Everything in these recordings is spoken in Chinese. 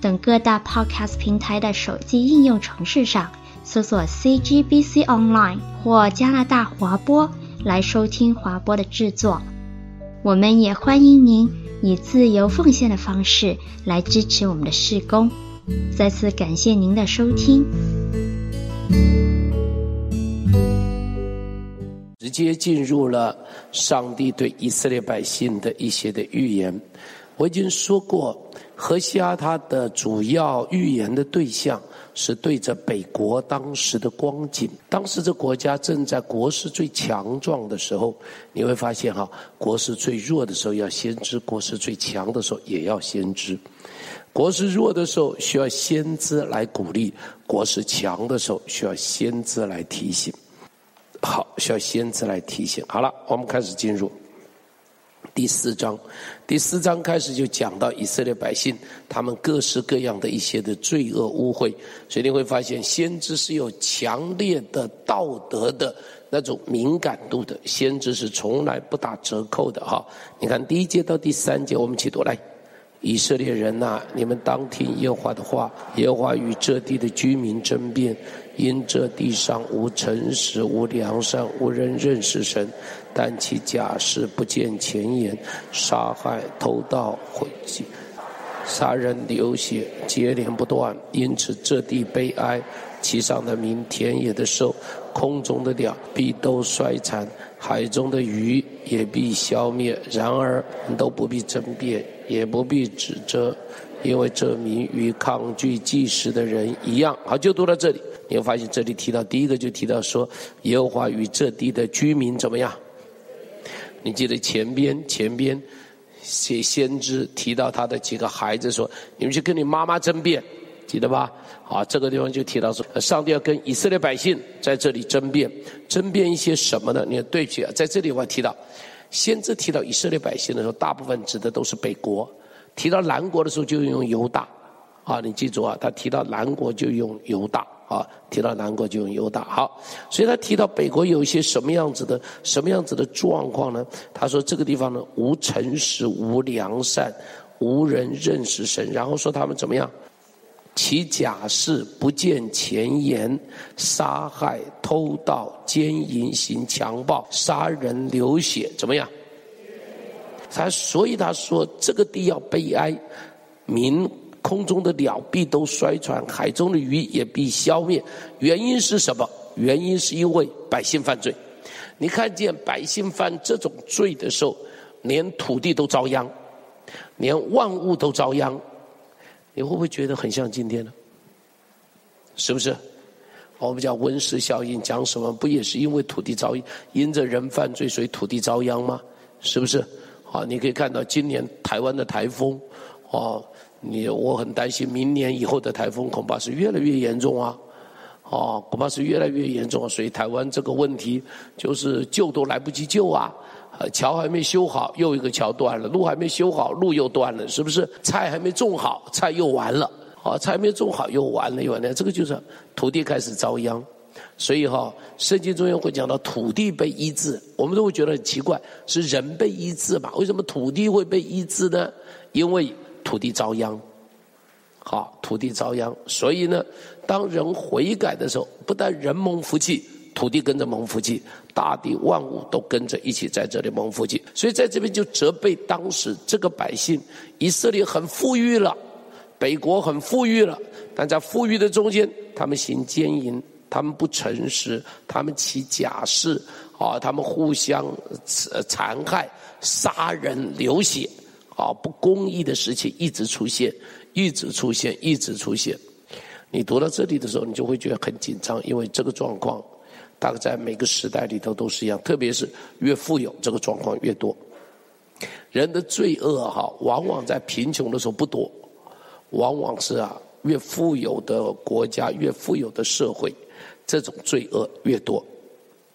等各大 Podcast 平台的手机应用程式上搜索 CGBC Online 或加拿大华播来收听华播的制作。我们也欢迎您以自由奉献的方式来支持我们的事工。再次感谢您的收听。直接进入了上帝对以色列百姓的一些的预言。我已经说过，何西阿他的主要预言的对象是对着北国当时的光景。当时这国家正在国势最强壮的时候，你会发现哈，国势最弱的时候要先知，国势最强的时候也要先知。国势弱的时候需要先知来鼓励，国势强的时候需要先知来提醒。好，需要先知来提醒。好了，我们开始进入第四章。第四章开始就讲到以色列百姓他们各式各样的一些的罪恶污秽，所以你会发现先知是有强烈的道德的那种敏感度的，先知是从来不打折扣的哈。你看第一节到第三节，我们一起读来。以色列人呐、你们当听耶和华的话。耶和华与这地的居民争辩，因这地上无诚实、无良善、无人认识神，但其假释，不见前言，杀害、偷盗、毁弃、杀人、流血，接连不断。因此这地悲哀，其上的民、田野的兽、空中的鸟必都衰残，海中的鱼也必消灭。然而都不必争辩。也不必指责，因为这民与抗拒计时的人一样。好，就读到这里，你会发现这里提到第一个就提到说，耶和华与这地的居民怎么样？你记得前边前边写先知提到他的几个孩子说，你们去跟你妈妈争辩，记得吧？好，这个地方就提到说，上帝要跟以色列百姓在这里争辩，争辩一些什么呢？你看对比啊，在这里我提到。先知提到以色列百姓的时候，大部分指的都是北国；提到南国的时候，就用犹大。啊，你记住啊，他提到南国就用犹大啊，提到南国就用犹大。好，所以他提到北国有一些什么样子的、什么样子的状况呢？他说这个地方呢，无诚实、无良善、无人认识神，然后说他们怎么样？其假事，不见前言，杀害、偷盗、奸淫、行强暴、杀人、流血，怎么样？他所以他说这个地要悲哀，民空中的鸟必都衰残，海中的鱼也必消灭。原因是什么？原因是因为百姓犯罪。你看见百姓犯这种罪的时候，连土地都遭殃，连万物都遭殃。你会不会觉得很像今天呢？是不是？我们讲温室效应，讲什么？不也是因为土地遭殃，因着人犯罪，所以土地遭殃吗？是不是？啊，你可以看到今年台湾的台风，哦，你我很担心明年以后的台风恐怕是越来越严重啊，哦，恐怕是越来越严重啊，所以台湾这个问题就是救都来不及救啊。呃，桥还没修好，又一个桥断了；路还没修好，路又断了，是不是？菜还没种好，菜又完了。啊，菜没种好，又完了，又完了。这个就是土地开始遭殃。所以哈，圣经中间会讲到土地被医治，我们都会觉得很奇怪，是人被医治嘛？为什么土地会被医治呢？因为土地遭殃。好，土地遭殃，所以呢，当人悔改的时候，不但人蒙福气。土地跟着蒙福气，大地万物都跟着一起在这里蒙福气，所以在这边就责备当时这个百姓，以色列很富裕了，北国很富裕了，但在富裕的中间，他们行奸淫，他们不诚实，他们起假誓，啊，他们互相残害、杀人、流血，啊，不公义的事情一直出现，一直出现，一直出现。你读到这里的时候，你就会觉得很紧张，因为这个状况。大概在每个时代里头都是一样，特别是越富有，这个状况越多。人的罪恶哈，往往在贫穷的时候不多，往往是啊越富有的国家、越富有的社会，这种罪恶越多，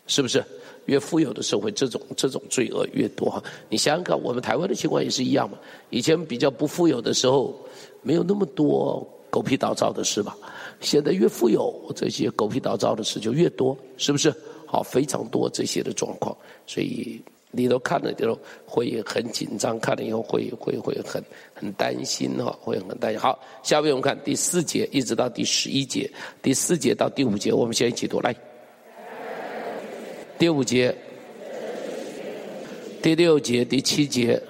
是不是？越富有的社会，这种这种罪恶越多哈。你想想看，我们台湾的情况也是一样嘛。以前比较不富有的时候，没有那么多狗屁倒灶的事吧。现在越富有，这些狗屁倒灶的事就越多，是不是？好，非常多这些的状况，所以你都看了就会很紧张，看了以后会会会很很担心哈，会很担心。好，下面我们看第四节一直到第十一节，第四节到第五节，我们先一起读来。第五节，第六节，第七节，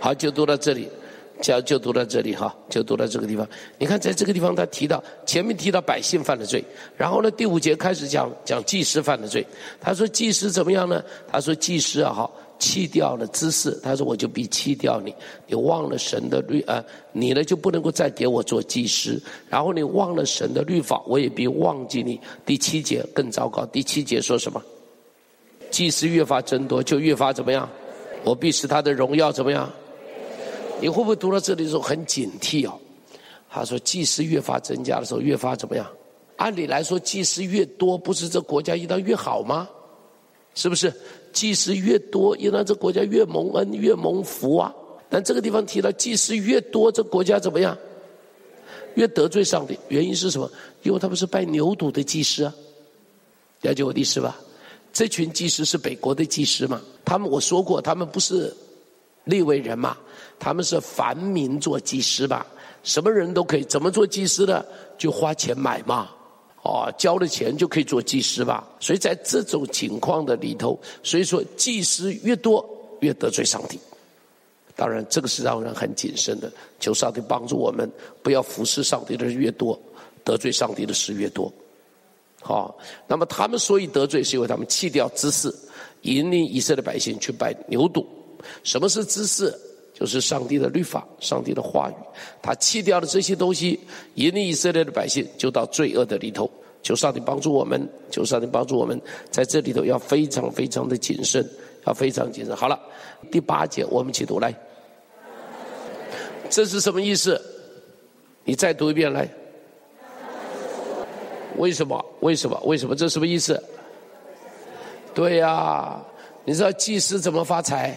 好，就读到这里，就就读到这里哈，就读到这个地方。你看，在这个地方他提到前面提到百姓犯的罪，然后呢，第五节开始讲讲祭司犯的罪。他说祭司怎么样呢？他说祭司啊，好。弃掉了知识，他说我就必弃掉你，你忘了神的律啊，你呢就不能够再给我做祭司，然后你忘了神的律法，我也必忘记你。第七节更糟糕，第七节说什么？祭司越发增多，就越发怎么样？我必使他的荣耀怎么样？你会不会读到这里的时候很警惕哦？他说祭司越发增加的时候，越发怎么样？按理来说，祭司越多，不是这国家应当越好吗？是不是？祭司越多，应当这国家越蒙恩、越蒙福啊！但这个地方提到祭司越多，这国家怎么样？越得罪上帝。原因是什么？因为他们是拜牛犊的祭司啊！了解我的意思吧？这群祭司是北国的祭司嘛？他们我说过，他们不是利未人嘛？他们是凡民做祭司吧？什么人都可以，怎么做祭司的？就花钱买嘛。哦，交了钱就可以做祭司吧？所以在这种情况的里头，所以说祭司越多越得罪上帝。当然，这个是让人很谨慎的。求上帝帮助我们，不要服侍上帝的人越多，得罪上帝的事越多。好，那么他们所以得罪，是因为他们弃掉知识，引领以色列百姓去拜牛犊。什么是知识？就是上帝的律法，上帝的话语，他弃掉了这些东西，引领以色列的百姓就到罪恶的里头。求上帝帮助我们，求上帝帮助我们，在这里头要非常非常的谨慎，要非常谨慎。好了，第八节我们一起读来，这是什么意思？你再读一遍来。为什么？为什么？为什么？这什么意思？对呀，你知道祭司怎么发财？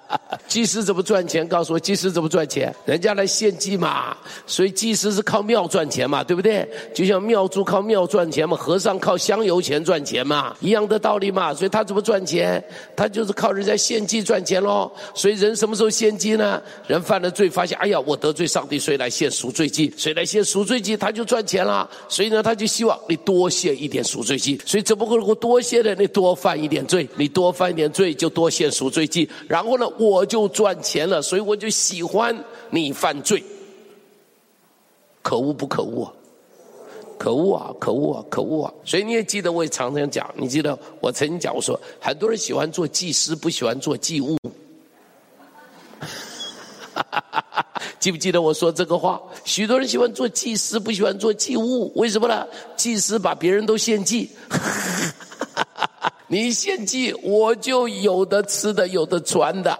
祭司怎么赚钱？告诉我，祭司怎么赚钱？人家来献祭嘛，所以祭司是靠庙赚钱嘛，对不对？就像庙祝靠庙赚钱嘛，和尚靠香油钱赚钱嘛，一样的道理嘛。所以他怎么赚钱？他就是靠人家献祭赚钱喽。所以人什么时候献祭呢？人犯了罪，发现哎呀，我得罪上帝，谁来献赎罪祭？谁来献赎罪祭？他就赚钱了。所以呢，他就希望你多献一点赎罪祭。所以怎么会能够多献的？你多犯一点罪，你多犯一点罪就多献赎罪祭。然后呢，我就。不赚钱了，所以我就喜欢你犯罪。可恶不可恶？可恶啊！可恶啊！可恶啊！所以你也记得，我也常常讲，你记得我曾经讲过说，很多人喜欢做祭司，不喜欢做祭物。记不记得我说这个话？许多人喜欢做祭司，不喜欢做祭物，为什么呢？祭司把别人都献祭。你献祭，我就有的吃的，有的穿的，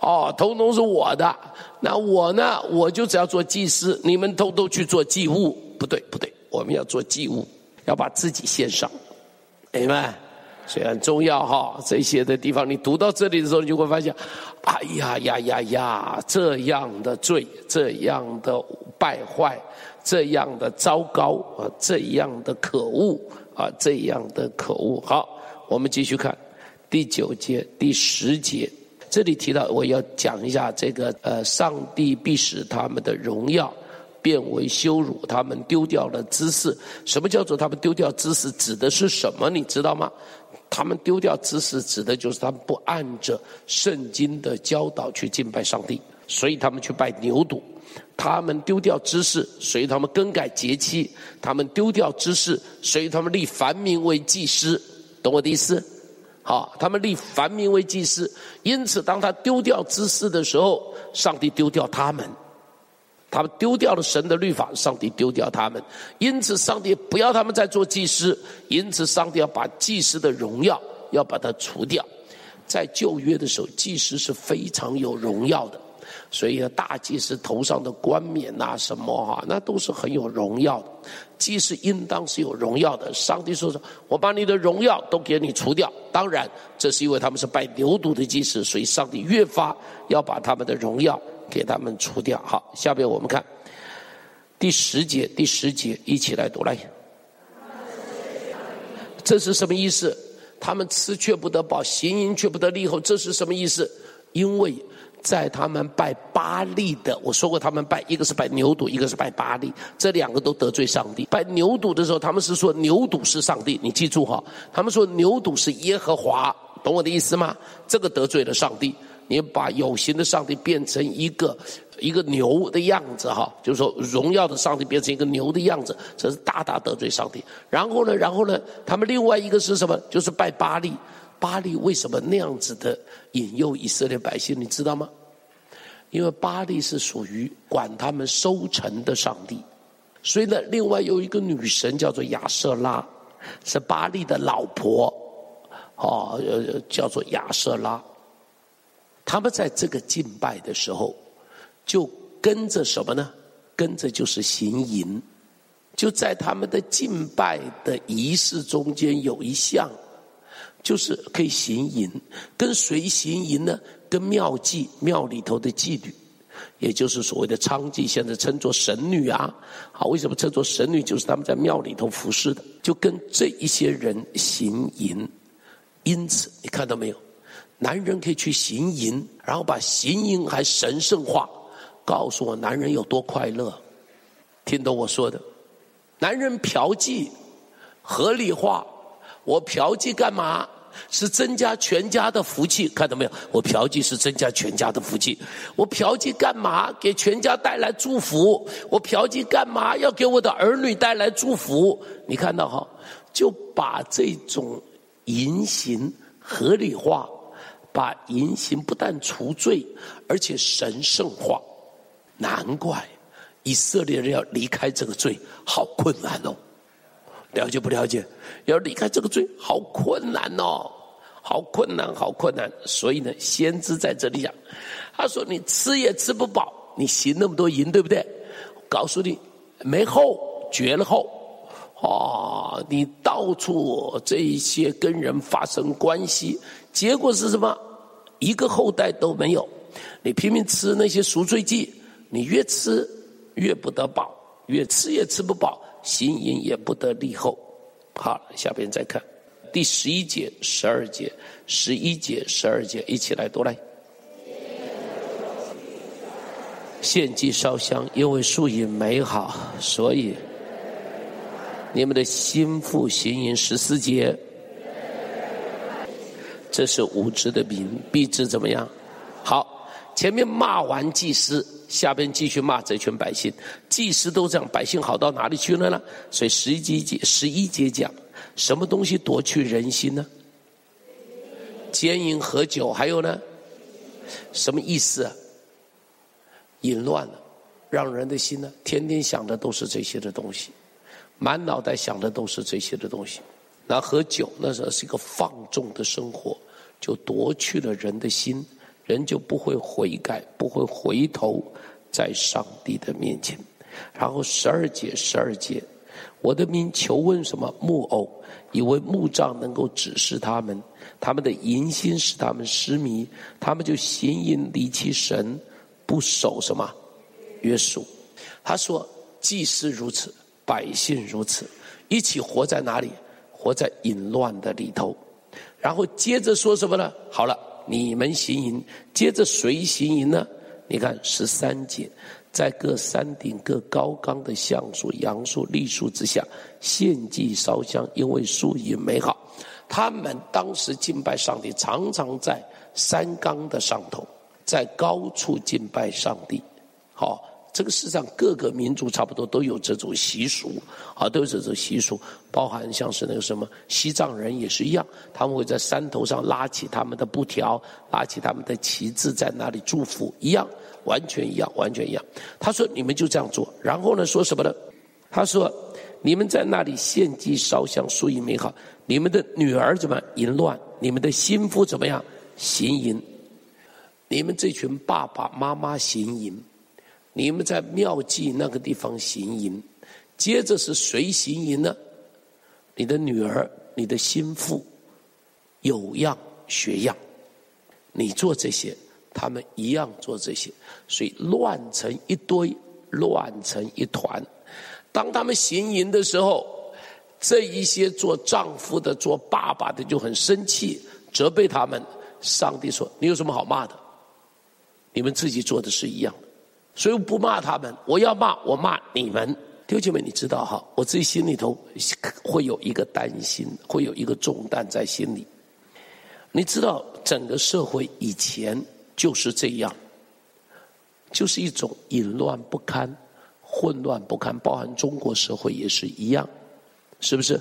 哦，通通是我的。那我呢？我就只要做祭司，你们偷偷去做祭物。不对，不对，我们要做祭物，要把自己献上。明白？所以很重要哈。这些的地方，你读到这里的时候，你就会发现，哎呀呀呀呀，这样的罪，这样的败坏，这样的糟糕啊，这样的可恶啊，这样的可恶。好。我们继续看第九节、第十节，这里提到我要讲一下这个呃，上帝必使他们的荣耀变为羞辱，他们丢掉了知识。什么叫做他们丢掉知识？指的是什么？你知道吗？他们丢掉知识，指的就是他们不按着圣经的教导去敬拜上帝，所以他们去拜牛犊。他们丢掉知识，所以他们更改节期。他们丢掉知识，所以他们立凡民为祭司。懂我的意思？好，他们立凡民为祭司，因此当他丢掉知识的时候，上帝丢掉他们，他们丢掉了神的律法，上帝丢掉他们，因此上帝不要他们再做祭司，因此上帝要把祭司的荣耀要把它除掉。在旧约的时候，祭司是非常有荣耀的，所以大祭司头上的冠冕呐，什么哈，那都是很有荣耀的。祭司应当是有荣耀的。上帝说说，我把你的荣耀都给你除掉。当然，这是因为他们是拜牛犊的祭司，所以上帝越发要把他们的荣耀给他们除掉。好，下边我们看第十节，第十节一起来读来。这是什么意思？他们吃却不得饱，行淫却不得利后，这是什么意思？因为在他们拜巴力的，我说过，他们拜一个是拜牛犊，一个是拜巴力，这两个都得罪上帝。拜牛犊的时候，他们是说牛犊是上帝，你记住哈，他们说牛犊是耶和华，懂我的意思吗？这个得罪了上帝，你把有形的上帝变成一个一个牛的样子哈，就是说荣耀的上帝变成一个牛的样子，这是大大得罪上帝。然后呢，然后呢，他们另外一个是什么？就是拜巴力。巴力为什么那样子的引诱以色列百姓？你知道吗？因为巴力是属于管他们收成的上帝，所以呢，另外有一个女神叫做亚瑟拉，是巴力的老婆，哦，叫做亚瑟拉。他们在这个敬拜的时候，就跟着什么呢？跟着就是行淫，就在他们的敬拜的仪式中间有一项。就是可以行淫，跟谁行淫呢？跟庙妓庙里头的妓女，也就是所谓的娼妓，现在称作神女啊。好，为什么称作神女？就是他们在庙里头服侍的，就跟这一些人行淫。因此，你看到没有？男人可以去行淫，然后把行淫还神圣化，告诉我男人有多快乐。听懂我说的？男人嫖妓合理化。我嫖妓干嘛？是增加全家的福气，看到没有？我嫖妓是增加全家的福气。我嫖妓干嘛？给全家带来祝福。我嫖妓干嘛？要给我的儿女带来祝福。你看到哈？就把这种淫行合理化，把淫行不但除罪，而且神圣化。难怪以色列人要离开这个罪，好困难哦。了解不了解？要离开这个罪，好困难哦，好困难，好困难。所以呢，先知在这里讲，他说：“你吃也吃不饱，你行那么多淫，对不对？告诉你，没后，绝了后。哦，你到处这一些跟人发生关系，结果是什么？一个后代都没有。你拼命吃那些赎罪祭，你越吃越不得饱，越吃也吃不饱。”行淫也不得利后。好，下边再看第十一节、十二节、十一节、十二节，一起来读来。献祭烧香，因为素以美好，所以你们的心腹行淫。十四节，这是无知的民，必知怎么样？好，前面骂完祭司。下边继续骂这群百姓，祭司都这样，百姓好到哪里去了呢？所以十一节十一节讲，什么东西夺去人心呢？奸淫喝酒，还有呢？什么意思啊？淫乱了，让人的心呢，天天想的都是这些的东西，满脑袋想的都是这些的东西。那喝酒，那时候是一个放纵的生活，就夺去了人的心。人就不会悔改，不会回头在上帝的面前。然后十二节，十二节，我的民求问什么？木偶，以为木杖能够指示他们，他们的淫心使他们失迷，他们就行淫离弃神，不守什么约束。他说，祭司如此，百姓如此，一起活在哪里？活在淫乱的里头。然后接着说什么呢？好了。你们行淫，接着谁行淫呢？你看十三节，在各山顶、各高岗的橡树、杨树、栗树之下献祭烧香，因为树影美好。他们当时敬拜上帝，常常在山岗的上头，在高处敬拜上帝。好。这个世上各个民族差不多都有这种习俗，啊，都有这种习俗，包含像是那个什么西藏人也是一样，他们会在山头上拉起他们的布条，拉起他们的旗帜，在那里祝福，一样，完全一样，完全一样。他说：“你们就这样做。”然后呢，说什么呢？他说：“你们在那里献祭烧香，所以美好。你们的女儿怎么淫乱？你们的心腹怎么样行淫？你们这群爸爸妈妈行淫，你们在庙妓那个地方行淫，接着是谁行淫呢？你的女儿、你的心腹，有样学样，你做这些，他们一样做这些，所以乱成一堆，乱成一团。当他们行淫的时候，这一些做丈夫的、做爸爸的就很生气，责备他们。上帝说：“你有什么好骂的？你们自己做的是一样的，所以我不骂他们。我要骂，我骂你们。弟兄姐妹，你知道哈？我自己心里头会有一个担心，会有一个重担在心里。你知道，整个社会以前就是这样，就是一种淫乱不堪。”混乱不堪，包含中国社会也是一样，是不是？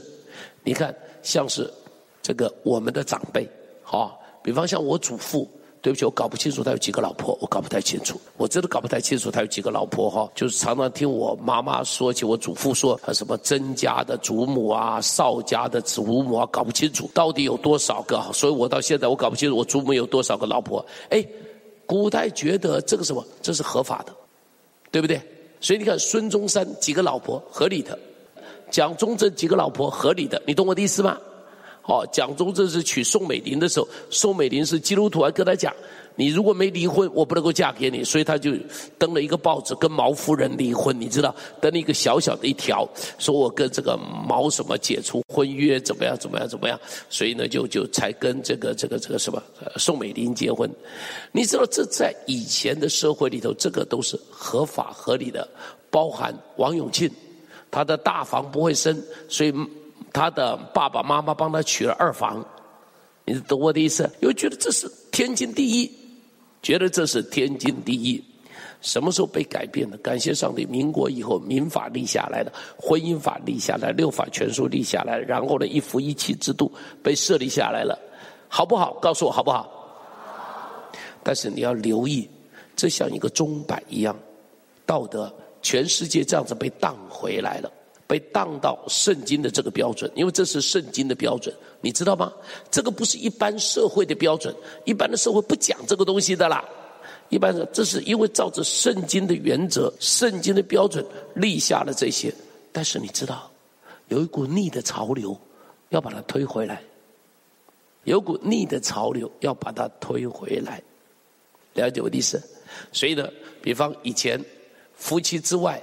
你看，像是这个我们的长辈，好，比方像我祖父，对不起，我搞不清楚他有几个老婆，我搞不太清楚，我真的搞不太清楚他有几个老婆哈。就是常常听我妈妈说起我祖父说，什么曾家的祖母啊，邵家的祖母啊，搞不清楚到底有多少个，所以我到现在我搞不清楚我祖母有多少个老婆。哎，古代觉得这个什么，这是合法的，对不对？所以你看，孙中山几个老婆合理的，蒋中正几个老婆合理的，你懂我的意思吗？哦，蒋中正是娶宋美龄的时候，宋美龄是基督徒，还跟他讲，你如果没离婚，我不能够嫁给你，所以他就登了一个报纸跟毛夫人离婚，你知道，登了一个小小的一条，说我跟这个毛什么解除婚约，怎么样怎么样怎么样，所以呢就就才跟这个这个这个什么宋美龄结婚。你知道这在以前的社会里头，这个都是合法合理的，包含王永庆，他的大房不会生，所以。他的爸爸妈妈帮他娶了二房，你懂我的意思？又觉得这是天经地义，觉得这是天经地义。什么时候被改变的？感谢上帝，民国以后民法立下来的，婚姻法立下来，六法全书立下来，然后呢，一夫一妻制度被设立下来了，好不好？告诉我好不好？但是你要留意，这像一个钟摆一样，道德全世界这样子被荡回来了。被当到圣经的这个标准，因为这是圣经的标准，你知道吗？这个不是一般社会的标准，一般的社会不讲这个东西的啦。一般的，这是因为照着圣经的原则、圣经的标准立下了这些。但是你知道，有一股逆的潮流，要把它推回来。有股逆的潮流要把它推回来，了解我的意思？所以呢，比方以前夫妻之外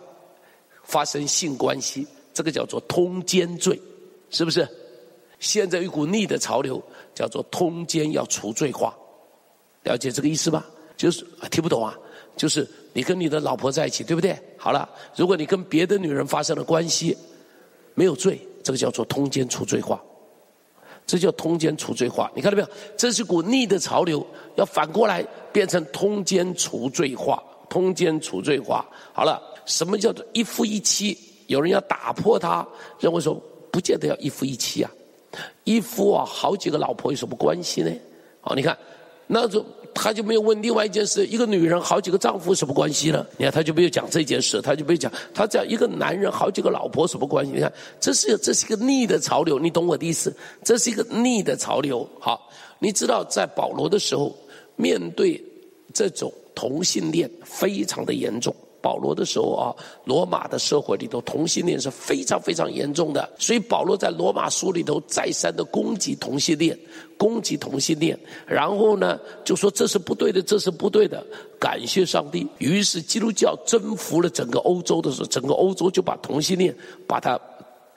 发生性关系。这个叫做通奸罪，是不是？现在一股逆的潮流，叫做通奸要除罪化，了解这个意思吧？就是听不懂啊？就是你跟你的老婆在一起，对不对？好了，如果你跟别的女人发生了关系，没有罪，这个叫做通奸除罪化，这叫通奸除罪化。你看到没有？这是股逆的潮流，要反过来变成通奸除罪化，通奸除罪化。好了，什么叫做一夫一妻？有人要打破他，认为说不见得要一夫一妻啊，一夫啊好几个老婆有什么关系呢？好，你看，那就他就没有问另外一件事，一个女人好几个丈夫什么关系呢？你看他就没有讲这件事，他就没有讲，他讲一个男人好几个老婆什么关系？你看，这是这是一个逆的潮流，你懂我的意思？这是一个逆的潮流。好，你知道在保罗的时候，面对这种同性恋非常的严重。保罗的时候啊，罗马的社会里头同性恋是非常非常严重的，所以保罗在罗马书里头再三的攻击同性恋，攻击同性恋，然后呢就说这是不对的，这是不对的。感谢上帝，于是基督教征服了整个欧洲的时候，整个欧洲就把同性恋把它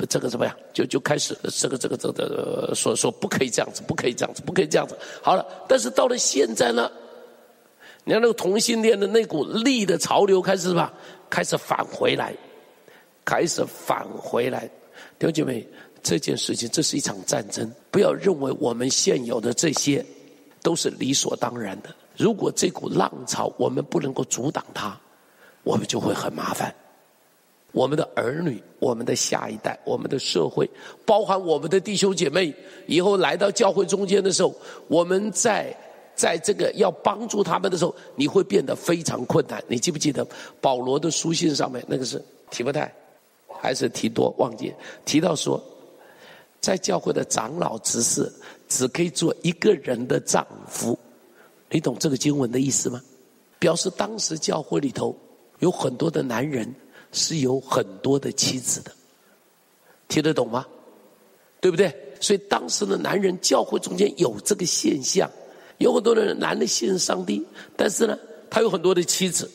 这个怎么样，就就开始这个这个这个说说不可以这样子，不可以这样子，不可以这样子。好了，但是到了现在呢？你看那个同性恋的那股力的潮流开始吧，开始返回来，开始返回来。弟兄姐妹，这件事情这是一场战争，不要认为我们现有的这些都是理所当然的。如果这股浪潮我们不能够阻挡它，我们就会很麻烦。我们的儿女、我们的下一代、我们的社会，包含我们的弟兄姐妹，以后来到教会中间的时候，我们在。在这个要帮助他们的时候，你会变得非常困难。你记不记得保罗的书信上面那个是提摩太，还是提多？忘记提到说，在教会的长老执事只可以做一个人的丈夫，你懂这个经文的意思吗？表示当时教会里头有很多的男人是有很多的妻子的，听得懂吗？对不对？所以当时的男人教会中间有这个现象，有很多的男的信任上帝，但是呢，他有很多的妻子，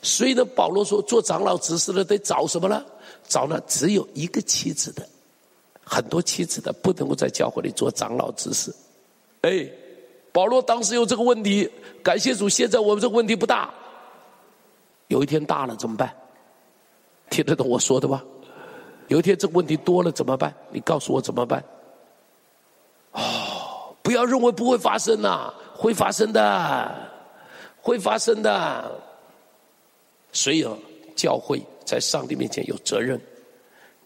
所以呢，保罗说做长老执事的得找什么呢？找那只有一个妻子的，很多妻子的不能够在教会里做长老执事。哎，保罗当时有这个问题，感谢主，现在我们这个问题不大。有一天大了怎么办？听得懂我说的吧？有一天这个问题多了怎么办？你告诉我怎么办？不要认为不会发生呐，会发生的，会发生的。所以，教会在上帝面前有责任，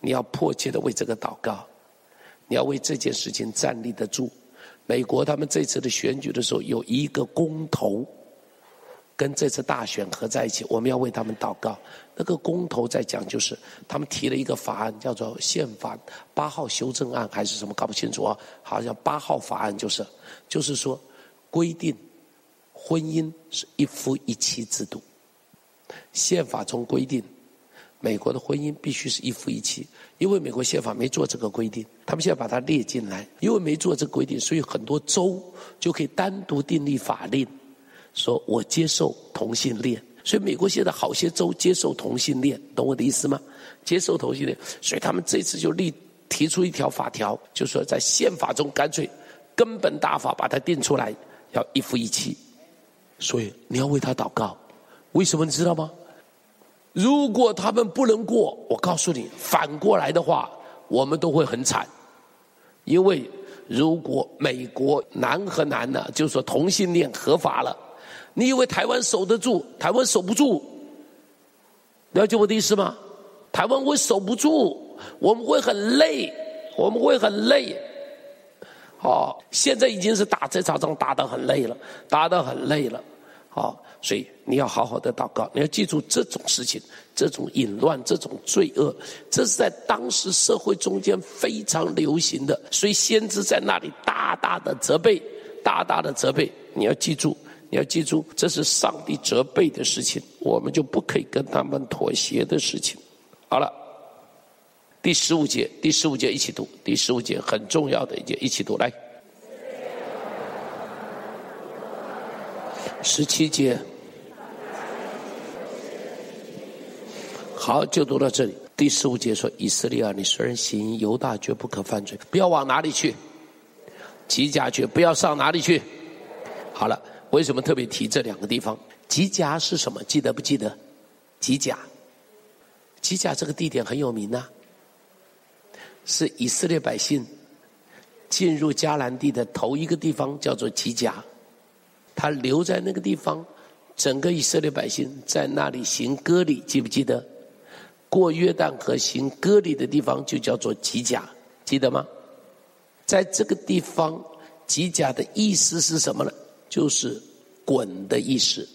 你要迫切的为这个祷告，你要为这件事情站立得住。美国他们这次的选举的时候，有一个公投。跟这次大选合在一起，我们要为他们祷告。那个公投在讲，就是他们提了一个法案，叫做宪法八号修正案还是什么，搞不清楚啊。好像八号法案就是，就是说规定婚姻是一夫一妻制度。宪法中规定，美国的婚姻必须是一夫一妻，因为美国宪法没做这个规定，他们现在把它列进来，因为没做这个规定，所以很多州就可以单独订立法令。说我接受同性恋，所以美国现在好些州接受同性恋，懂我的意思吗？接受同性恋，所以他们这次就立提出一条法条，就说在宪法中干脆根本大法把它定出来，要一夫一妻。所以你要为他祷告，为什么你知道吗？如果他们不能过，我告诉你，反过来的话，我们都会很惨，因为如果美国男和男呢，就说同性恋合法了。你以为台湾守得住？台湾守不住，了解我的意思吗？台湾会守不住，我们会很累，我们会很累。哦，现在已经是打这场仗打得很累了，打得很累了。哦，所以你要好好的祷告，你要记住这种事情，这种淫乱，这种罪恶，这是在当时社会中间非常流行的。所以先知在那里大大的责备，大大的责备。你要记住。你要记住，这是上帝责备的事情，我们就不可以跟他们妥协的事情。好了，第十五节，第十五节一起读，第十五节很重要的一节，一起读来。十七节，好，就读到这里。第十五节说：“以色列啊，你虽然行，犹大绝不可犯罪。不要往哪里去？吉甲去，不要上哪里去？好了。”为什么特别提这两个地方？吉甲是什么？记得不记得？吉甲，吉甲这个地点很有名呐，是以色列百姓进入迦南地的头一个地方，叫做吉甲。他留在那个地方，整个以色列百姓在那里行割礼，记不记得？过约旦河行割礼的地方就叫做吉甲，记得吗？在这个地方，吉甲的意思是什么呢？就是滚的意思，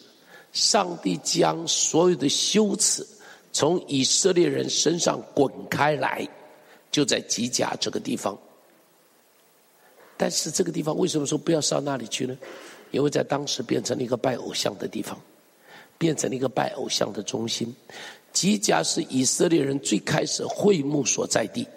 上帝将所有的羞耻从以色列人身上滚开来，就在吉甲这个地方。但是这个地方为什么说不要上那里去呢？因为在当时变成了一个拜偶像的地方，变成了一个拜偶像的中心。吉甲是以色列人最开始会幕所在地。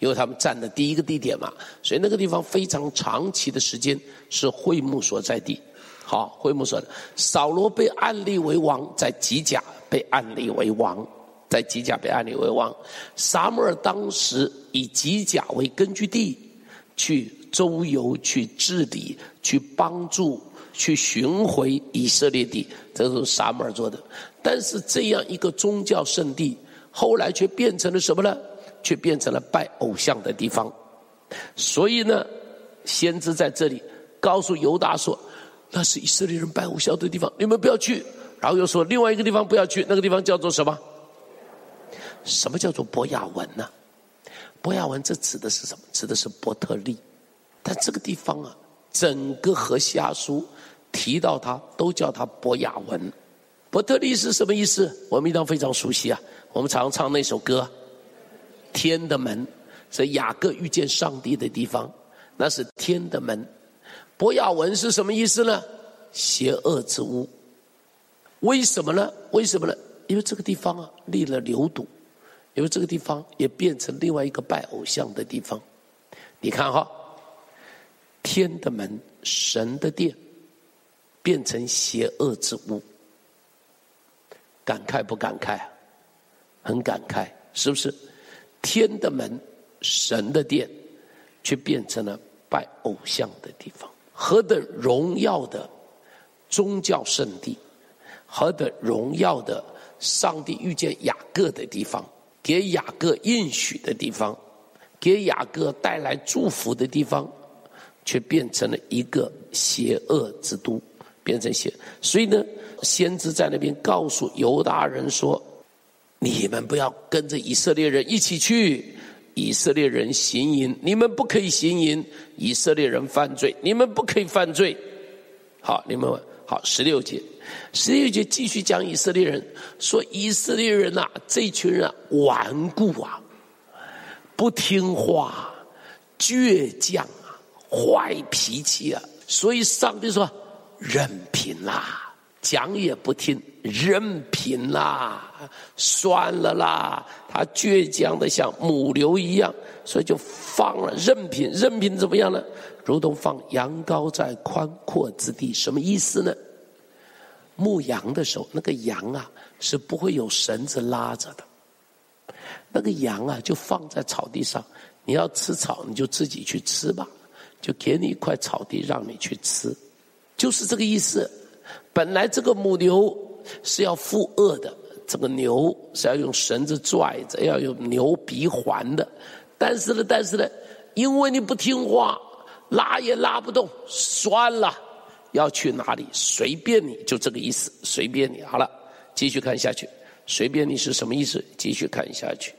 因为他们站的第一个地点嘛，所以那个地方非常长期的时间是会幕所在地。好，会幕所在。扫罗被按立为王，在吉甲被按立为王，在吉甲被按立为王。撒母耳当时以吉甲为根据地，去周游、去治理、去帮助、去寻回以色列地，这都是撒母耳做的。但是这样一个宗教圣地，后来却变成了什么呢？却变成了拜偶像的地方，所以呢，先知在这里告诉犹大说：“那是以色列人拜偶像的地方，你们不要去。”然后又说另外一个地方不要去，那个地方叫做什么？什么叫做伯雅文呢？伯雅文这指的是什么？指的是伯特利。但这个地方啊，整个何西阿书提到他都叫他伯雅文。伯特利是什么意思？我们应当非常熟悉啊，我们常常唱那首歌。天的门，是雅各遇见上帝的地方，那是天的门。伯亚文是什么意思呢？邪恶之屋。为什么呢？为什么呢？因为这个地方啊立了牛犊，因为这个地方也变成另外一个拜偶像的地方。你看哈，天的门，神的殿，变成邪恶之屋。感慨不感慨啊？很感慨，是不是？天的门，神的殿，却变成了拜偶像的地方。何等荣耀的宗教圣地！何等荣耀的上帝遇见雅各的地方，给雅各应许的地方，给雅各带来祝福的地方，却变成了一个邪恶之都，变成邪。所以呢，先知在那边告诉犹大人说：“你们不要跟着以色列人一起去，以色列人行淫，你们不可以行淫；以色列人犯罪，你们不可以犯罪。”好，你们好，十六节。十六节继续讲以色列人，说以色列人呐、啊，这群人、啊、顽固啊，不听话，倔强啊，坏脾气啊，所以上帝说任凭啦，讲也不听，任凭啦，算了啦，他倔强的像母牛一样，所以就放了，任凭，任凭怎么样呢？如同放羊羔在宽阔之地，什么意思呢？牧羊的时候，那个羊啊是不会有绳子拉着的。那个羊啊就放在草地上，你要吃草你就自己去吃吧，就给你一块草地让你去吃，就是这个意思。本来这个母牛是要负轭的，这个牛是要用绳子拽着，要用牛鼻环的。但是呢，但是呢，因为你不听话，拉也拉不动，算了。要去哪里？随便你，就这个意思。随便你，好了，继续看下去。随便你是什么意思？继续看下去。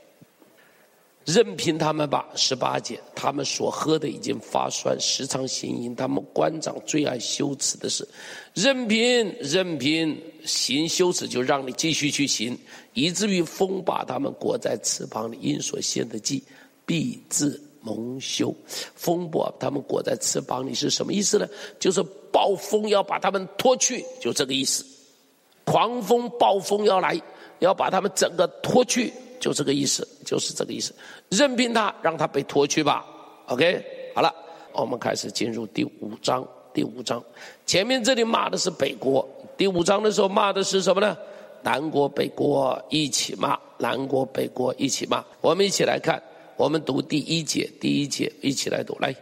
任凭他们吧，十八节，他们所喝的已经发酸，时常行淫。他们官长最爱羞耻的事，任凭任凭行羞耻，就让你继续去行，以至于风把他们裹在翅膀里，因所献的祭必自蒙羞。风把他们裹在翅膀里是什么意思呢？就是。暴风要把他们拖去，就这个意思。狂风暴风要来，要把他们整个拖去，就这个意思，就是这个意思。任凭他，让他被拖去吧。OK，好了，我们开始进入第五章。第五章前面这里骂的是北国，第五章的时候骂的是什么呢？南国北国一起骂，南国北国一起骂。我们一起来看，我们读第一节，第一节一起来读，来。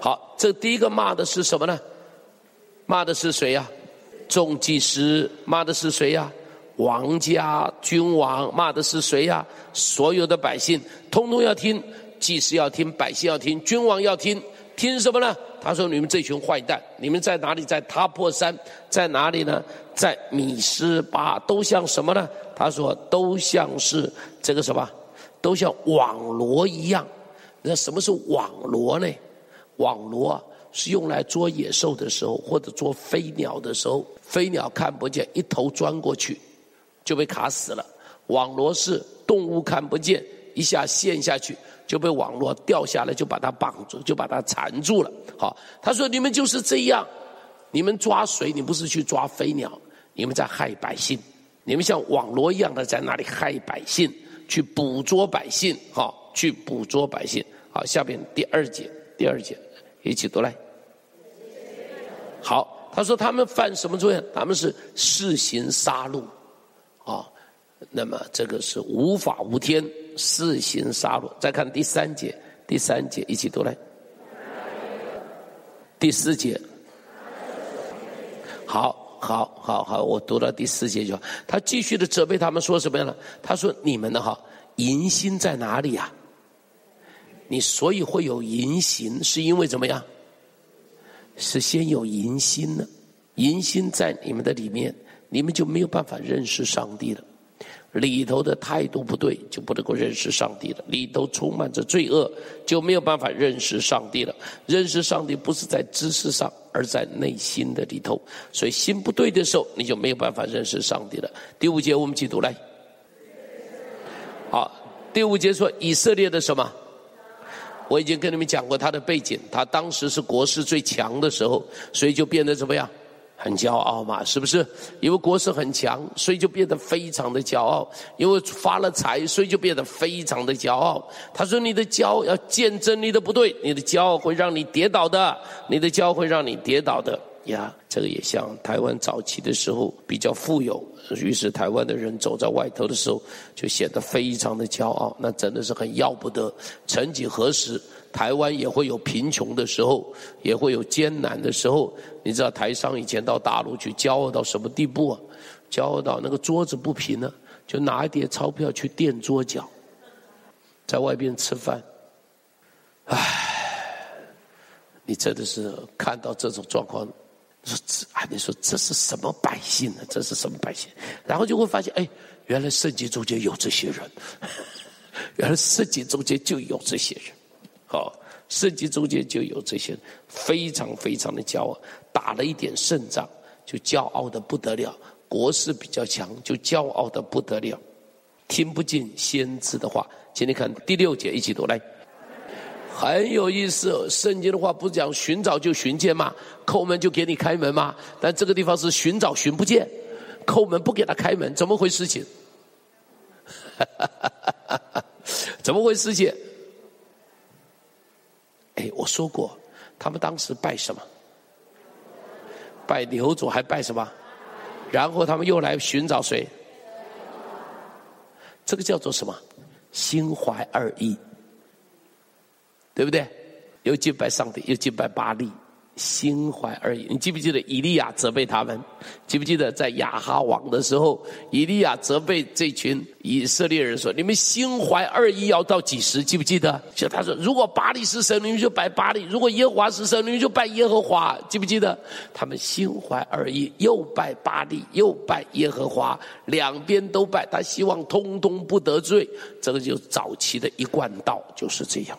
好，这第一个骂的是什么呢？骂的是谁呀、啊？众祭司骂的是谁呀、王家君王骂的是谁呀、所有的百姓通通要听，祭司要听，百姓要听，君王要听，听什么呢？他说：“你们这群坏蛋，你们在哪里？在他破山，在哪里呢？在米斯巴，都像什么呢？他说都像是这个什么，都像网罗一样。那什么是网罗呢？”网罗，是用来捉野兽的时候，或者捉飞鸟的时候，飞鸟看不见，一头钻过去，就被卡死了。网罗是动物看不见，一下陷下去，就被网罗掉下来，就把它绑住，就把它缠住了。好，他说你们就是这样，你们抓谁？你不是去抓飞鸟，你们在害百姓，你们像网罗一样的在那里害百姓，去捕捉百姓，好，去捕捉百姓。好，下边第二节。第二节，一起读来。好，他说他们犯什么罪？他们是肆行杀戮，啊，那么这个是无法无天，肆行杀戮。再看第三节，第三节一起读来。第四节，好好好好，我读到第四节就好。他继续的责备他们说什么样呢？他说：“你们的哈淫心在哪里呀？”你所以会有淫行，是因为怎么样？是先有淫心呢？淫心在你们的里面，你们就没有办法认识上帝了。里头的态度不对，就不能够认识上帝了。里头充满着罪恶，就没有办法认识上帝了。认识上帝不是在知识上，而在内心的里头。所以心不对的时候，你就没有办法认识上帝了。第五节我们继续读来。好，第五节说以色列的什么？我已经跟你们讲过他的背景，他当时是国势最强的时候，所以就变得怎么样？很骄傲嘛，是不是？因为国势很强，所以就变得非常的骄傲。因为发了财，所以就变得非常的骄傲。他说：“你的骄傲要见证你的不对，你的骄傲会让你跌倒的，你的骄傲会让你跌倒的。”呀，这个也像台湾早期的时候比较富有，于是台湾的人走在外头的时候就显得非常的骄傲，那真的是很要不得。曾几何时。台湾也会有贫穷的时候，也会有艰难的时候。你知道台商以前到大陆去，骄傲到什么地步啊？骄傲到那个桌子不平呢，就拿一叠钞票去垫桌脚，在外边吃饭。唉，你真的是看到这种状况，说这，啊，你说这是什么百姓呢？这是什么百姓？然后就会发现，哎，原来圣经中间有这些人，原来圣经中间就有这些人。哦，圣经中间就有这些非常非常的骄傲，打了一点胜仗就骄傲的不得了，国势比较强就骄傲的不得了，听不进先知的话。请你看第六节，一起读来，很有意思。圣经的话不是讲寻找就寻见吗？叩门就给你开门吗？但这个地方是寻找寻不见，叩门不给他开门，怎么回事情？怎么回事情？哎，我说过，他们当时拜什么？拜牛祖，还拜什么？然后他们又来寻找谁？这个叫做什么？心怀二意，对不对？又敬拜上帝，又敬拜巴利。心怀二意，你记不记得以利亚责备他们？记不记得在亚哈王的时候，以利亚责备这群以色列人说：“你们心怀二意要到几时？”记不记得？就他说：“如果巴力是神，你们就拜巴力；如果耶和华是神，你们就拜耶和华。”记不记得？他们心怀二意，又拜巴力，又拜耶和华，两边都拜，他希望通通不得罪。这个就早期的一贯道，就是这样。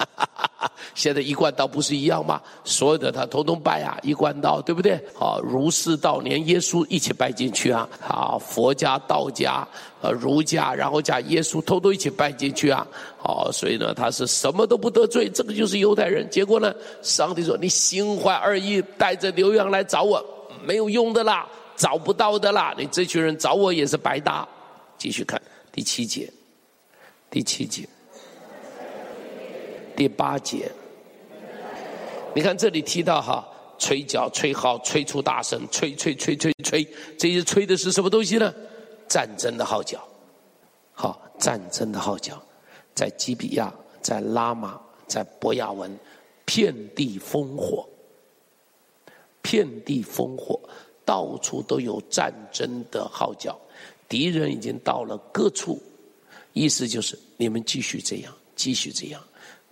现在一贯道不是一样吗？所有的他统统拜啊，一贯道对不对？好，儒释道连耶稣一起拜进去啊！啊，佛家、道家、呃儒家，然后加耶稣，统统一起拜进去啊！好，所以呢，他是什么都不得罪，这个就是犹太人。结果呢，上帝说：“你心怀二意，带着牛羊来找我，没有用的啦，找不到的啦！你这群人找我也是白搭。”继续看第七节，第七节。第八节，你看这里提到哈，吹角、吹号、吹出大声，吹吹吹吹吹，这些吹的是什么东西呢？战争的号角，好，战争的号角，在基比亚，在拉玛，在伯亚文，遍地烽火，遍地烽火，到处都有战争的号角，敌人已经到了各处，意思就是你们继续这样，继续这样。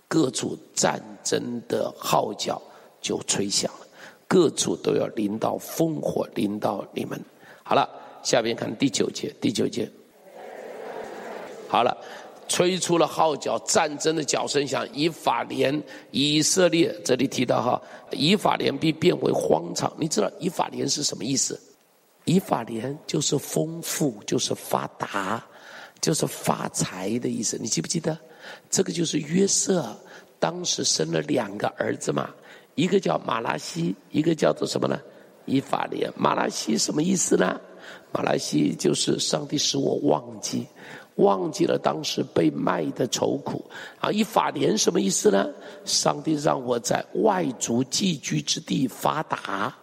各处战争的号角就吹响了，各处都要临到烽火，临到你们。好了，下边看第九节，第九节。好了，吹出了号角，战争的角声响。以法莲、以色列，这里提到哈，以法莲必变为荒场。你知道以法莲是什么意思？以法莲就是丰富，就是发达，就是发财的意思。你记不记得？这个就是约瑟，当时生了两个儿子嘛，一个叫马拉西，一个叫做什么呢？以法莲。马拉西什么意思呢？马拉西就是上帝使我忘记，忘记了当时被卖的愁苦。啊，以法莲什么意思呢？上帝让我在外族寄居之地发达，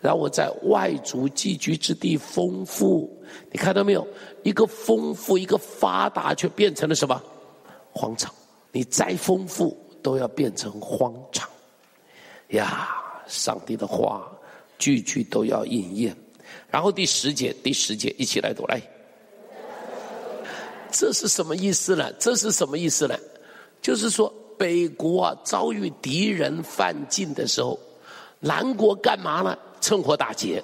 让我在外族寄居之地丰富。你看到没有？一个丰富，一个发达，却变成了什么？荒场，你再丰富都要变成荒场呀！上帝的话句句都要应验。然后第十节，第十节一起来读来。这是什么意思呢？这是什么意思呢？就是说北国遭遇敌人犯境的时候，南国干嘛呢？趁火打劫，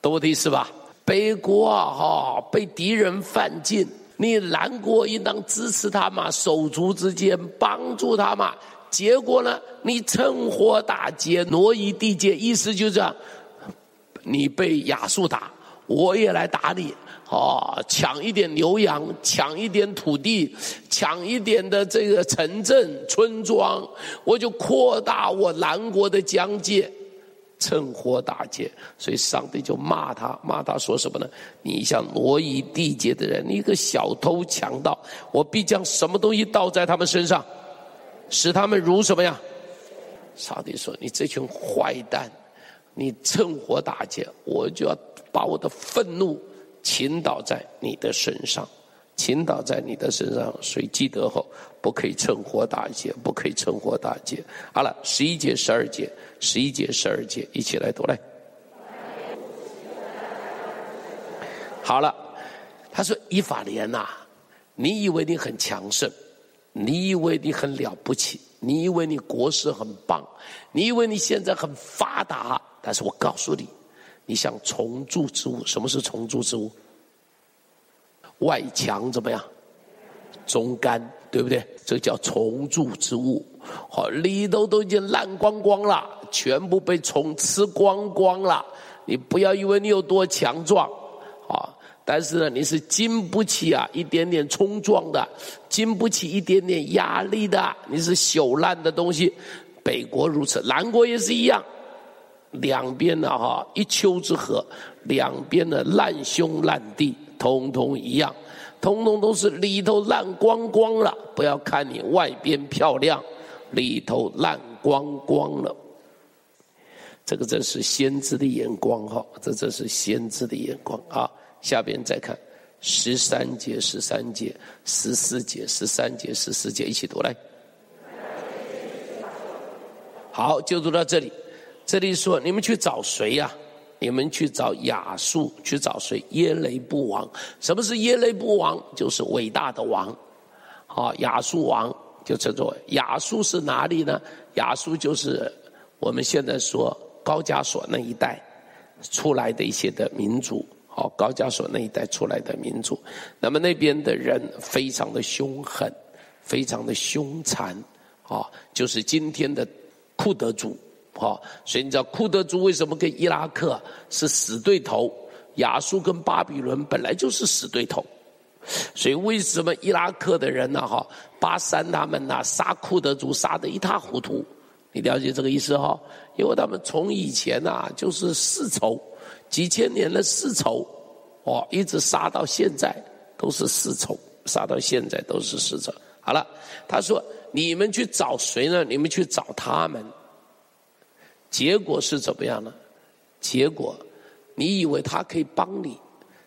懂我的意思吧？北国啊哈被敌人犯境。你南国应当支持他嘛，手足之间帮助他嘛。结果呢，你趁火打劫，挪移地界，意思就是这样，你被亚述打，我也来打你。哦，抢一点牛羊，抢一点土地，抢一点的这个城镇村庄，我就扩大我南国的疆界，趁火打劫。所以上帝就骂他，骂他说什么呢？你像挪移地界的人，你一个小偷强盗，我必将什么东西倒在他们身上，使他们如什么呀？上帝说：你这群坏蛋，你趁火打劫，我就要把我的愤怒。倾倒在你的身上，倾倒在你的身上，所以记得后不可以趁火打劫，不可以趁火打劫。好了，十一节、十二节，十一节、十二节，一起来读来。好了，他说：“以法莲呐，你以为你很强盛，你以为你很了不起，你以为你国势很棒，你以为你现在很发达，但是我告诉你。”你像虫蛀之物，什么是虫蛀之物？外墙怎么样？中干，对不对？这叫虫蛀之物。好，里头都已经烂光光了，全部被虫吃光光了。你不要以为你有多强壮，啊，但是呢，你是经不起啊一点点冲撞的，经不起一点点压力的，你是朽烂的东西。北国如此，南国也是一样。两边的哈一丘之貉，两边的烂兄烂弟，通通一样，通通都是里头烂光光了。不要看你外边漂亮，里头烂光光了。这个真是先知的眼光哈，这真是先知的眼光啊。下边再看十三节、十三节、十四节、十三节、十四节，一起读来。好，就读到这里。这里说：“你们去找谁呀？你们去找亚述，去找谁？耶雷布王。什么是耶雷布王？就是伟大的王。啊，亚述王就称作亚述是哪里呢？亚述就是我们现在说高加索那一带出来的一些的民族。好，高加索那一带出来的民族。那么那边的人非常的凶狠，非常的凶残。啊，就是今天的库德族。”好，所以你知道库德族为什么跟伊拉克是死对头？亚述跟巴比伦本来就是死对头，所以为什么伊拉克的人呢？哈，巴山他们呐，杀库德族杀得一塌糊涂，你了解这个意思哈？因为他们从以前呐就是世仇，几千年的世仇，哦，一直杀到现在都是世仇，杀到现在都是世仇。好了，他说你们去找谁呢？你们去找他们。结果是怎么样呢？结果，你以为他可以帮你，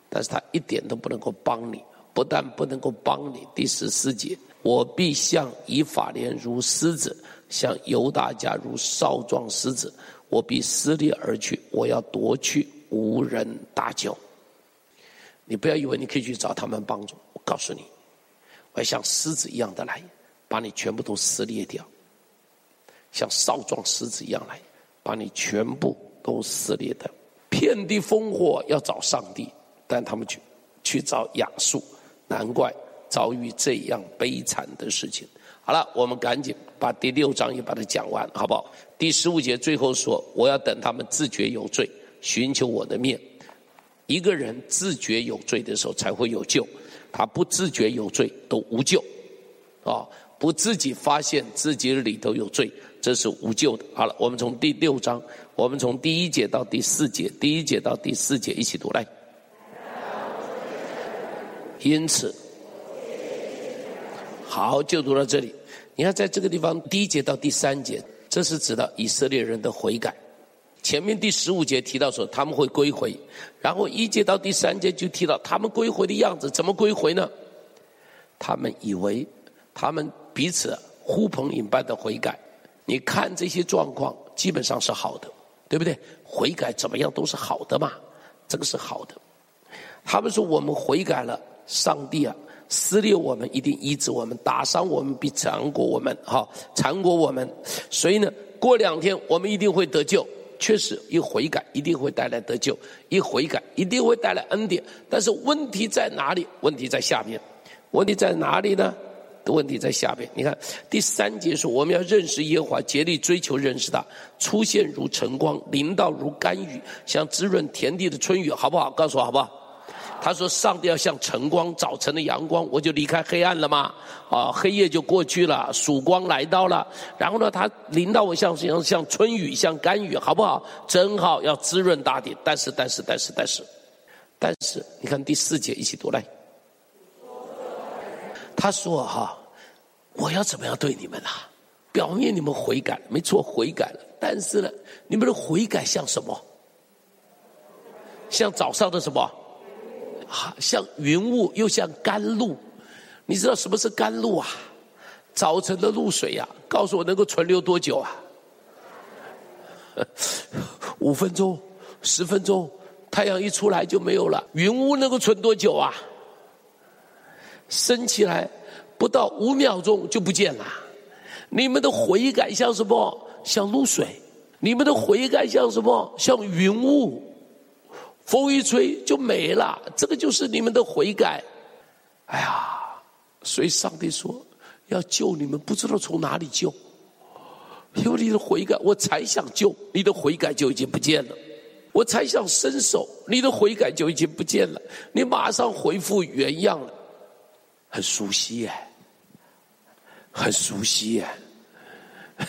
但是他一点都不能够帮你。不但不能够帮你，第十四节，我必向以法莲如狮子，向犹大家如少壮狮子。我必撕裂而去，我要夺去，无人搭救。你不要以为你可以去找他们帮助，我告诉你，我要像狮子一样的来，把你全部都撕裂掉，像少壮狮子一样来。把你全部都撕裂的，遍地烽火要找上帝，但他们去去找亚述，难怪遭遇这样悲惨的事情。好了，我们赶紧把第六章也把它讲完，好不好？第十五节最后说，我要等他们自觉有罪，寻求我的面。一个人自觉有罪的时候才会有救，他不自觉有罪都无救，啊，不自己发现自己里头有罪。这是无救的。好了，我们从第六章，我们从第一节到第四节，第一节到第四节一起读来。因此，好，就读到这里。你看，在这个地方，第一节到第三节，这是指的以色列人的悔改。前面第十五节提到说他们会归回，然后一节到第三节就提到他们归回的样子，怎么归回呢？他们以为他们彼此呼朋引伴的悔改。你看这些状况基本上是好的，对不对？悔改怎么样都是好的嘛，这个是好的。他们说我们悔改了，上帝啊，撕裂我们一定医治我们，打伤我们必缠裹我们，哈，缠裹我们。所以呢，过两天我们一定会得救。确实，一悔改一定会带来得救，一悔改一定会带来恩典。但是问题在哪里？问题在下面。问题在哪里呢？问题在下边，你看第三节说，我们要认识耶和华，竭力追求认识他，出现如晨光，临到如甘雨，像滋润田地的春雨，好不好？告诉我好不好？他说：“上帝要像晨光，早晨的阳光，我就离开黑暗了吗？啊，黑夜就过去了，曙光来到了。然后呢，他临到我像像像春雨，像甘雨，好不好？真好，要滋润大地。但是，但是，但是，但是，但是，你看第四节一起读来。他说：哈，我要怎么样对你们啊？表面你们悔改，没错，悔改了。但是呢，你们的悔改像什么？像早上的什么？像云雾，又像甘露。你知道什么是甘露啊？早晨的露水呀、啊，告诉我能够存留多久啊？五分钟、十分钟，太阳一出来就没有了。云雾能够存多久啊？升起来不到五秒钟就不见了。你们的悔改像什么？像露水。你们的悔改像什么？像云雾。风一吹就没了，这个就是你们的悔改。哎呀，所以上帝说要救你们，不知道从哪里救。因为你的悔改，我才想救，你的悔改就已经不见了；我才想伸手，你的悔改就已经不见了。你马上恢复原样了，很熟悉耶，很熟悉耶，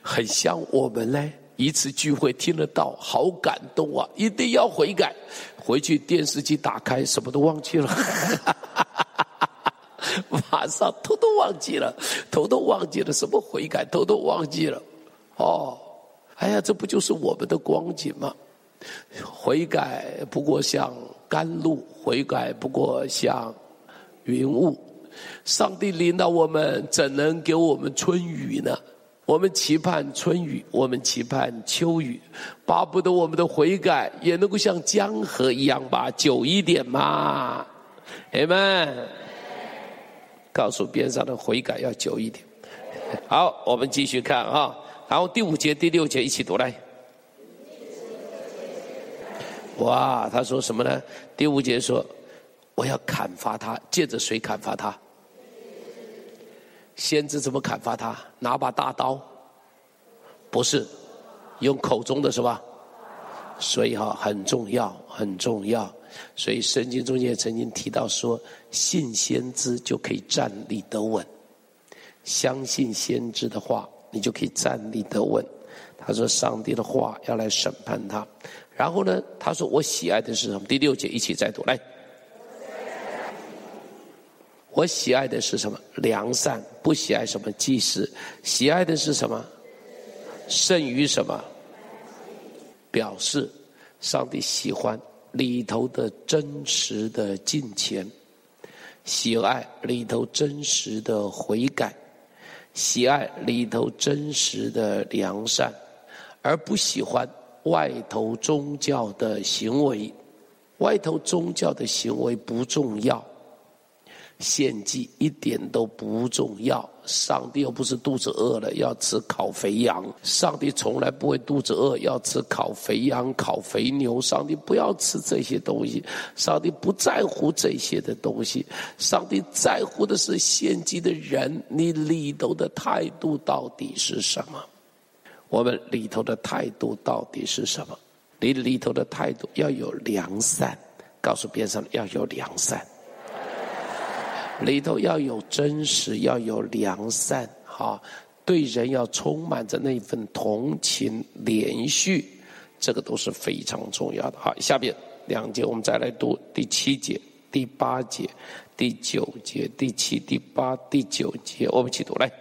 很像我们嘞。一次聚会听得到，好感动啊！一定要悔改。回去电视机打开，什么都忘记了，马上统统忘记了，统统忘记了什么悔改，统统忘记了。哦，哎呀，这不就是我们的光景吗？悔改不过像甘露，悔改不过像云雾。上帝领导我们，怎能给我们春雨呢？我们期盼春雨，我们期盼秋雨，巴不得我们的悔改也能够像江河一样吧，久一点嘛。阿们，告诉边上的悔改要久一点。好，我们继续看啊，然后第五节、第六节一起读来。哇，他说什么呢？第五节说，我要砍伐他，借着谁砍伐他？先知怎么砍伐他？拿把大刀？不是，用口中的是吧？所以哈，很重要，很重要。所以圣经中间曾经提到说，信先知就可以站立得稳。相信先知的话，你就可以站立得稳。他说，上帝的话要来审判他。然后呢，他说我喜爱的是什么？第六节一起再读来。我喜爱的是什么？良善，不喜爱什么祭司。喜爱的是什么？胜于什么？表示上帝喜欢里头的真实的敬虔，喜爱里头真实的悔改，喜爱里头真实的良善，而不喜欢外头宗教的行为。外头宗教的行为不重要。献祭一点都不重要，上帝又不是肚子饿了要吃烤肥羊，上帝从来不会肚子饿要吃烤肥羊、烤肥牛，上帝不要吃这些东西，上帝不在乎这些的东西，上帝在乎的是献祭的人，你里头的态度到底是什么？我们里头的态度到底是什么？你里头的态度要有良善，告诉边上要有良善。里头要有真实，要有良善，哈，对人要充满着那份同情、怜恤，这个都是非常重要的。好，下边两节我们再来读第七节、第八节、第九节、第七、第八、第九节，我们一起读来。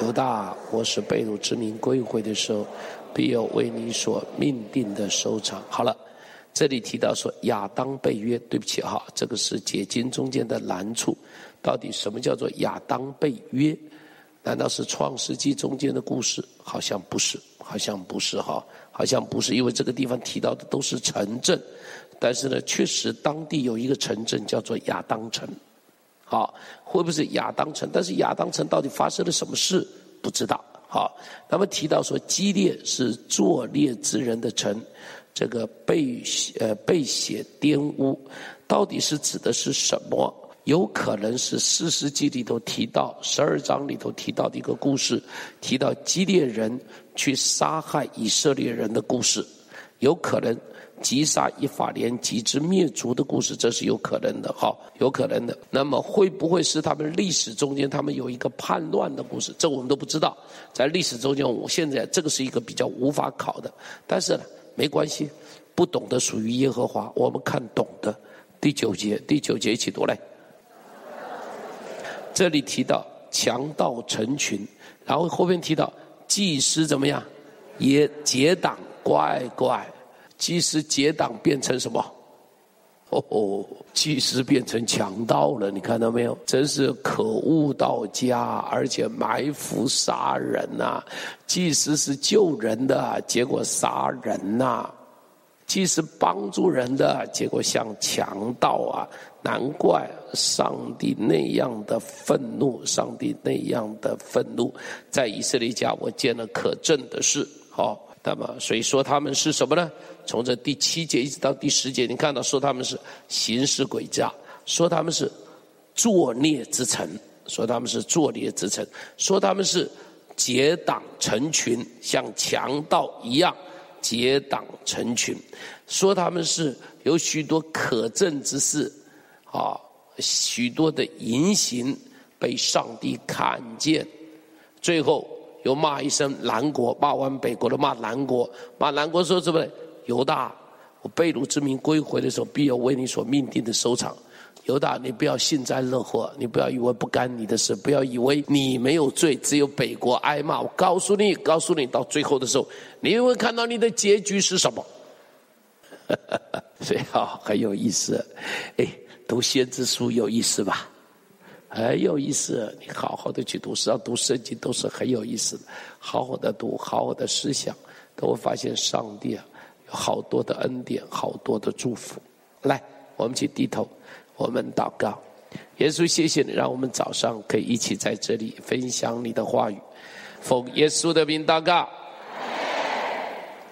犹大，我是被掳之民归回的时候，必有为你所命定的收场。好了。这里提到说亚当被约，对不起哈，这个是解经中间的难处。到底什么叫做亚当被约？难道是创世纪中间的故事？好像不是，好像不是哈，好像不是，因为这个地方提到的都是城镇。但是呢，确实当地有一个城镇叫做亚当城。好，会不会是亚当城？但是亚当城到底发生了什么事？不知道。好，那么提到说基列是作孽之人的城。这个被呃被血玷污，到底是指的是什么？有可能是士师记里头提到十二章里头提到的一个故事，提到基列人去杀害以色列人的故事，有可能。击杀以法莲，及之灭族的故事，这是有可能的，哈，有可能的。那么会不会是他们历史中间他们有一个叛乱的故事？这我们都不知道。在历史中间，我现在这个是一个比较无法考的。但是呢，没关系，不懂的属于耶和华。我们看懂的第九节，第九节一起读来。这里提到强盗成群，然后后面提到祭司怎么样，也结党，乖乖。祭司结党变成什么？哦，祭司变成强盗了，你看到没有？真是可恶到家，而且埋伏杀人呐、啊！祭司是救人的，结果杀人呐、啊！祭司帮助人的，结果像强盗啊！难怪上帝那样的愤怒，上帝那样的愤怒，在以色列家，我见了可憎的事。好。那么，所以说他们是什么呢？从这第七节一直到第十节，你看到说他们是行事诡诈，说他们是作孽之城，说他们是作孽之城，说他们是结党成群，像强盗一样结党成群，说他们是有许多可憎之事，啊，许多的淫行被上帝看见，最后。又骂一声南国，骂完北国的骂南国，骂南国说什么？犹大，我被掳之民归回的时候，必有为你所命定的收场。犹大，你不要幸灾乐祸，你不要以为不干你的事，不要以为你没有罪，只有北国挨骂。我告诉你，告诉你，到最后的时候，你会看到你的结局是什么？哈 哈所以好，很有意思。哎，读先知书有意思吧？很有意思，你好好的去读，实际上读圣经都是很有意思的。好好的读，好好的思想，都会发现上帝啊，有好多的恩典，好多的祝福。来，我们去低头，我们祷告。耶稣，谢谢你，让我们早上可以一起在这里分享你的话语。奉耶稣的名祷告。